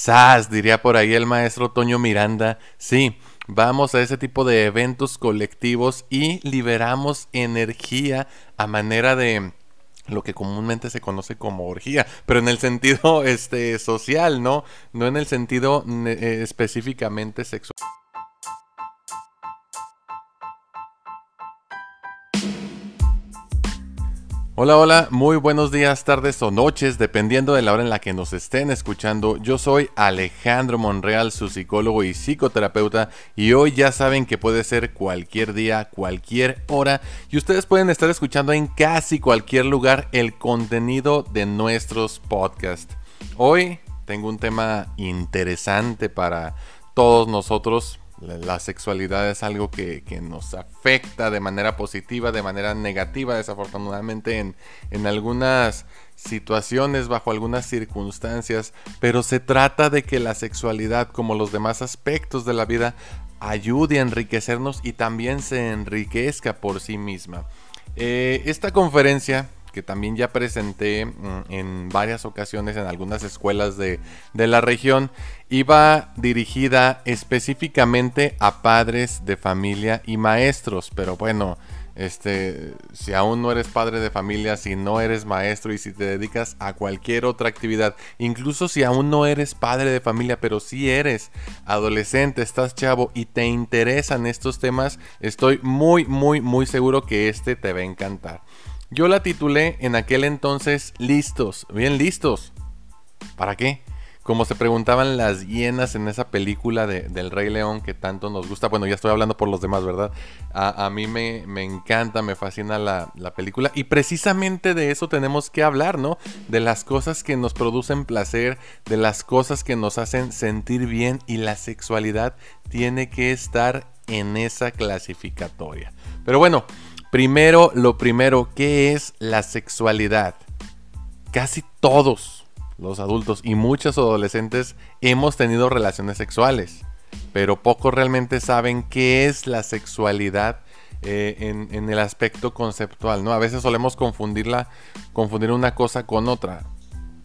¡Sas! Diría por ahí el maestro Toño Miranda. Sí, vamos a ese tipo de eventos colectivos y liberamos energía a manera de lo que comúnmente se conoce como orgía, pero en el sentido este social, ¿no? No en el sentido eh, específicamente sexual. Hola, hola, muy buenos días, tardes o noches, dependiendo de la hora en la que nos estén escuchando. Yo soy Alejandro Monreal, su psicólogo y psicoterapeuta, y hoy ya saben que puede ser cualquier día, cualquier hora, y ustedes pueden estar escuchando en casi cualquier lugar el contenido de nuestros podcasts. Hoy tengo un tema interesante para todos nosotros, la sexualidad es algo que, nos afecta de manera positiva, de manera negativa, desafortunadamente en, en algunas situaciones, bajo algunas circunstancias, pero se trata de que la sexualidad, como los demás aspectos de la vida, ayude a enriquecernos y también se enriquezca por sí misma. Eh, esta conferencia que también ya presenté mm, en varias ocasiones en algunas escuelas de, la región, iba dirigida específicamente a padres de familia y maestros, pero bueno, este, si aún no eres padre de familia, si no eres maestro y si te dedicas a cualquier otra actividad, incluso si aún no eres padre de familia, pero si eres adolescente, estás chavo y te interesan estos temas, estoy muy, muy, muy seguro que este te va a encantar. Yo la titulé en aquel entonces Listos, bien listos. ¿Para qué? Como se preguntaban las hienas en esa película de, del Rey León que tanto nos gusta. Bueno, ya estoy hablando por los demás, ¿verdad? A, mí me, me, encanta, me fascina la, la, película. Y precisamente de eso tenemos que hablar, ¿no? De las cosas que nos producen placer, de las cosas que nos hacen sentir bien. Y la sexualidad tiene que estar en esa clasificatoria. Pero bueno, Primero, lo primero, ¿qué es la sexualidad? Casi todos los adultos y muchos adolescentes hemos tenido relaciones sexuales, pero pocos realmente saben qué es la sexualidad eh, en, el aspecto conceptual, ¿no? A veces solemos confundirla, confundir una cosa con otra.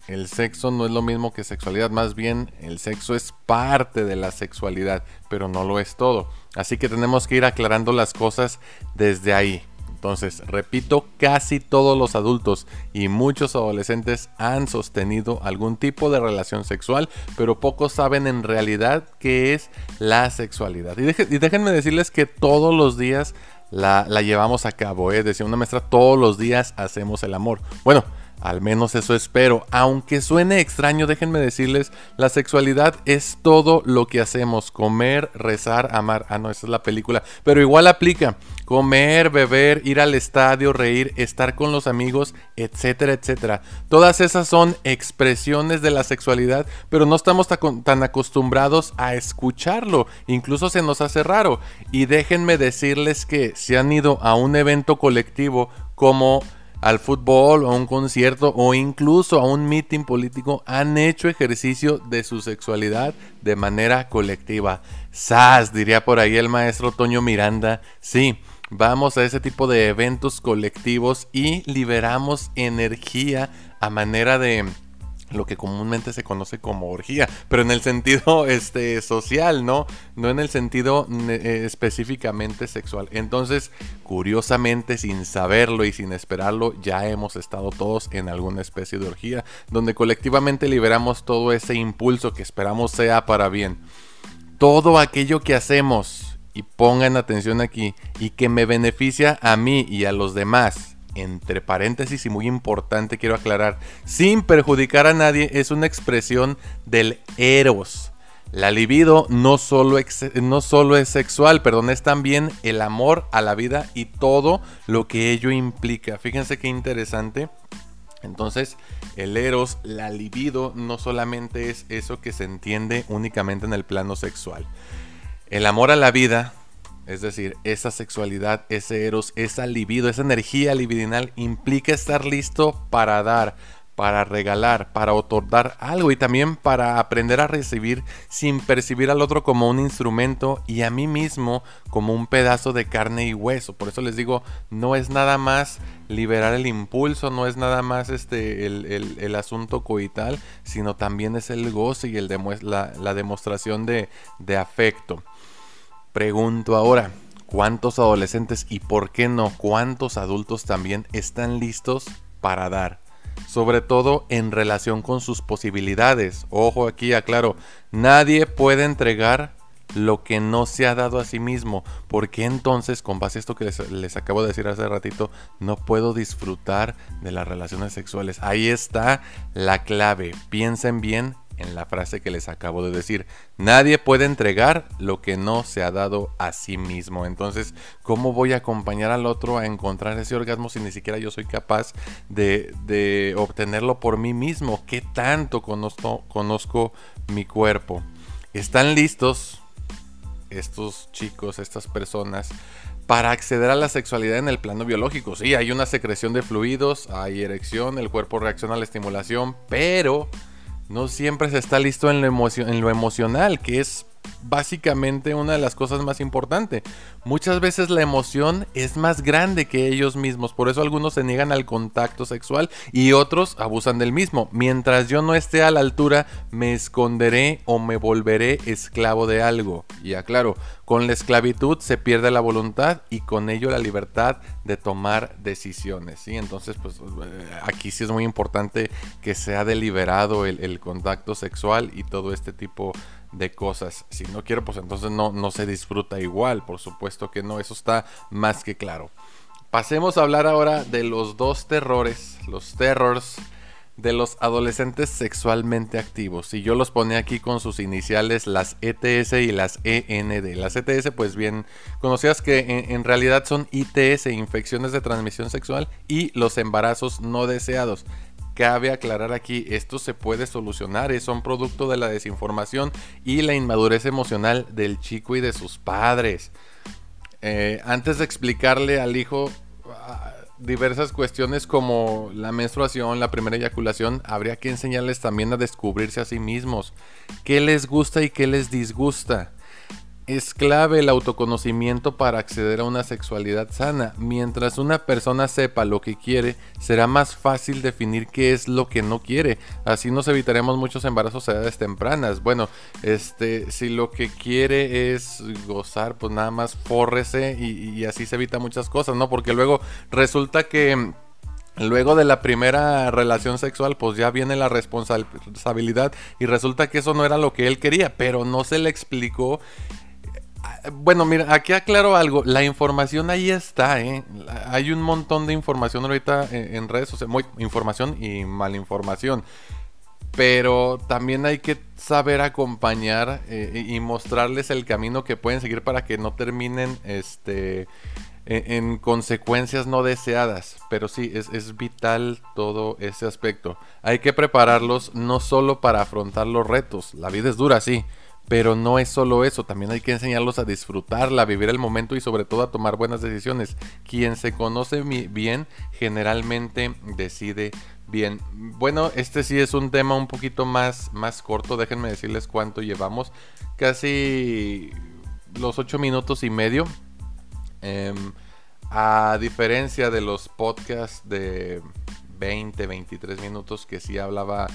El sexo no es lo mismo que sexualidad, más bien el sexo es parte de la sexualidad, pero no lo es todo. Así que tenemos que ir aclarando las cosas desde ahí. Entonces, repito, casi todos los adultos y muchos adolescentes han sostenido algún tipo de relación sexual, pero pocos saben en realidad qué es la sexualidad. Y, déjenme decirles que todos los días la, llevamos a cabo, ¿eh? decía una maestra, todos los días hacemos el amor. Bueno, al menos eso espero. Aunque suene extraño, déjenme decirles, la sexualidad es todo lo que hacemos. Comer, rezar, amar. Ah, no, esa es la película. Pero igual aplica. Comer, beber, ir al estadio, reír, estar con los amigos, etcétera, etcétera. Todas esas son expresiones de la sexualidad, pero no estamos tan acostumbrados a escucharlo. Incluso se nos hace raro. Y déjenme decirles que si han ido a un evento colectivo como al fútbol a un concierto o incluso a un meeting político han hecho ejercicio de su sexualidad de manera colectiva. ¡Sas! diría por ahí el maestro Toño Miranda. Sí, vamos a ese tipo de eventos colectivos y liberamos energía a manera de lo que comúnmente se conoce como orgía, pero en el sentido este, social, ¿no? No en el sentido eh, específicamente sexual. Entonces, curiosamente, sin saberlo y sin esperarlo, ya hemos estado todos en alguna especie de orgía, donde colectivamente liberamos todo ese impulso que esperamos sea para bien. Todo aquello que hacemos, y pongan atención aquí, y que me beneficia a mí y a los demás, entre paréntesis y muy importante quiero aclarar, sin perjudicar a nadie, es una expresión del eros. La libido no solo, no solo es sexual, perdón, es también el amor a la vida y todo lo que ello implica. Fíjense qué interesante. Entonces, el eros, la libido, no solamente es eso que se entiende únicamente en el plano sexual. El amor a la vida es decir, esa sexualidad, ese eros, esa libido, esa energía libidinal implica estar listo para dar, para regalar, para otorgar algo y también para aprender a recibir sin percibir al otro como un instrumento y a mí mismo como un pedazo de carne y hueso. Por eso les digo, no es nada más liberar el impulso, no es nada más este el, asunto coital, sino también es el goce y el la, la demostración de, de afecto. Pregunto ahora, ¿cuántos adolescentes y por qué no cuántos adultos también están listos para dar? sobre todo en relación con sus posibilidades. Ojo aquí, aclaro, nadie puede entregar lo que no se ha dado a sí mismo. porque entonces, con base a esto que les, les, acabo de decir hace ratito, no puedo disfrutar de las relaciones sexuales? Ahí está la clave. Piensen bien en la frase que les acabo de decir. Nadie puede entregar lo que no se ha dado a sí mismo. Entonces, ¿cómo voy a acompañar al otro a encontrar ese orgasmo si ni siquiera yo soy capaz de, obtenerlo por mí mismo? ¿Qué tanto conozco, conozco mi cuerpo? ¿Están listos estos chicos, estas personas? para acceder a la sexualidad en el plano biológico. Sí, hay una secreción de fluidos, hay erección, el cuerpo reacciona a la estimulación, pero no siempre se está listo en lo, en lo emocional, que es básicamente una de las cosas más importantes. Muchas veces la emoción es más grande que ellos mismos, por eso algunos se niegan al contacto sexual y otros abusan del mismo. Mientras yo no esté a la altura, me esconderé o me volveré esclavo de algo. Y aclaro, con la esclavitud se pierde la voluntad y con ello la libertad de tomar decisiones. ¿sí? Entonces, pues eh, aquí sí es muy importante que sea deliberado el, el contacto sexual y todo este tipo de de cosas. Si no quiero, pues entonces no, no se disfruta igual. Por supuesto que no, eso está más que claro. Pasemos a hablar ahora de los dos terrores, los terrors de los adolescentes sexualmente activos. Y yo los pone aquí con sus iniciales, las ETS y las END. Las ETS, pues bien conocidas que en, en, realidad son ITS, infecciones de transmisión sexual, y los embarazos no deseados. Cabe aclarar aquí, esto se puede solucionar, es un producto de la desinformación y la inmadurez emocional del chico y de sus padres. Eh, antes de explicarle al hijo ah, diversas cuestiones como la menstruación, la primera eyaculación, habría que enseñarles también a descubrirse a sí mismos, qué les gusta y qué les disgusta. Es clave el autoconocimiento para acceder a una sexualidad sana. Mientras una persona sepa lo que quiere, será más fácil definir qué es lo que no quiere. Así nos evitaremos muchos embarazos a edades tempranas. Bueno, este, si lo que quiere es gozar, pues nada más fórrese y, y así se evita muchas cosas, ¿no? Porque luego resulta que Luego de la primera relación sexual, pues ya viene la responsabilidad y resulta que eso no era lo que él quería, pero no se le explicó bueno, mira, aquí aclaro algo. La información ahí está, ¿eh? Hay un montón de información ahorita en, redes sociales. Muy, información y malinformación. Pero también hay que saber acompañar eh, y mostrarles el camino que pueden seguir para que no terminen este, e, en, consecuencias no deseadas. Pero sí, es, es vital todo ese aspecto. Hay que prepararlos no solo para afrontar los retos. La vida es dura, sí pero no es solo eso, también hay que enseñarlos a disfrutarla, a vivir el momento y sobre todo a tomar buenas decisiones. Quien se conoce bien generalmente decide bien. Bueno, este sí es un tema un poquito más, más corto, déjenme decirles cuánto llevamos. Casi los 8 minutos y medio. Em, a diferencia de los podcasts de 20, 23 minutos que sí hablaba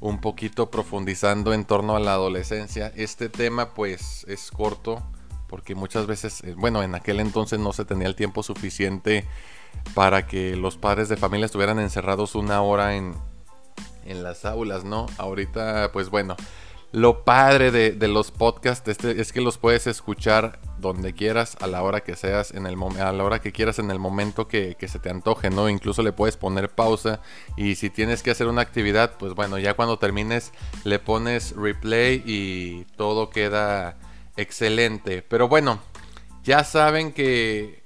un poquito profundizando en torno a la adolescencia. Este tema pues es corto porque muchas veces, eh, bueno, en aquel entonces no se tenía el tiempo suficiente para que los padres de familia estuvieran encerrados una hora en, en las aulas, ¿no? Ahorita pues bueno, lo padre de, los podcasts este, es que los puedes escuchar donde quieras, a la hora que seas, en el a la hora que quieras, en el momento que, que, se te antoje, ¿no? Incluso le puedes poner pausa y si tienes que hacer una actividad, pues bueno, ya cuando termines le pones replay y todo queda excelente. Pero bueno, ya saben que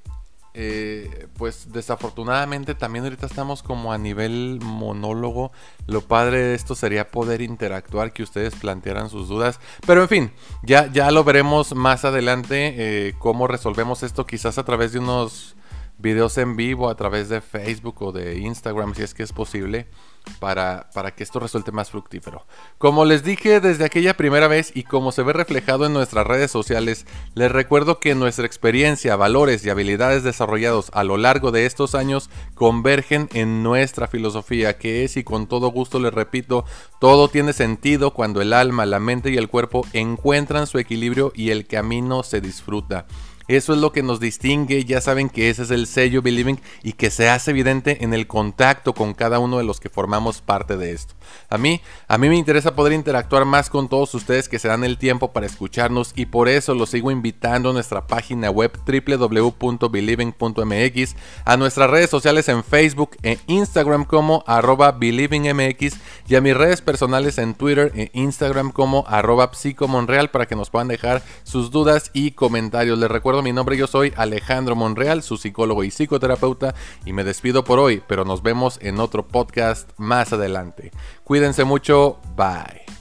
eh, pues desafortunadamente también ahorita estamos como a nivel monólogo. Lo padre de esto sería poder interactuar, que ustedes plantearan sus dudas. Pero en fin, ya, ya lo veremos más adelante eh, cómo resolvemos esto, quizás a través de unos videos en vivo, a través de Facebook o de Instagram, si es que es posible. Para, para que esto resulte más fructífero. Como les dije desde aquella primera vez y como se ve reflejado en nuestras redes sociales, les recuerdo que nuestra experiencia, valores y habilidades desarrollados a lo largo de estos años convergen en nuestra filosofía, que es, y con todo gusto les repito, todo tiene sentido cuando el alma, la mente y el cuerpo encuentran su equilibrio y el camino se disfruta. Eso es lo que nos distingue, ya saben que ese es el sello Believing y que se hace evidente en el contacto con cada uno de los que formamos parte de esto. A mí, a mí me interesa poder interactuar más con todos ustedes que se dan el tiempo para escucharnos y por eso los sigo invitando a nuestra página web www.believing.mx, a nuestras redes sociales en Facebook e Instagram como arroba believingmx y a mis redes personales en Twitter e Instagram como arroba psicomonreal para que nos puedan dejar sus dudas y comentarios. Les mi nombre, yo soy Alejandro Monreal, su psicólogo y psicoterapeuta y me despido por hoy, pero nos vemos en otro podcast más adelante. Cuídense mucho, bye.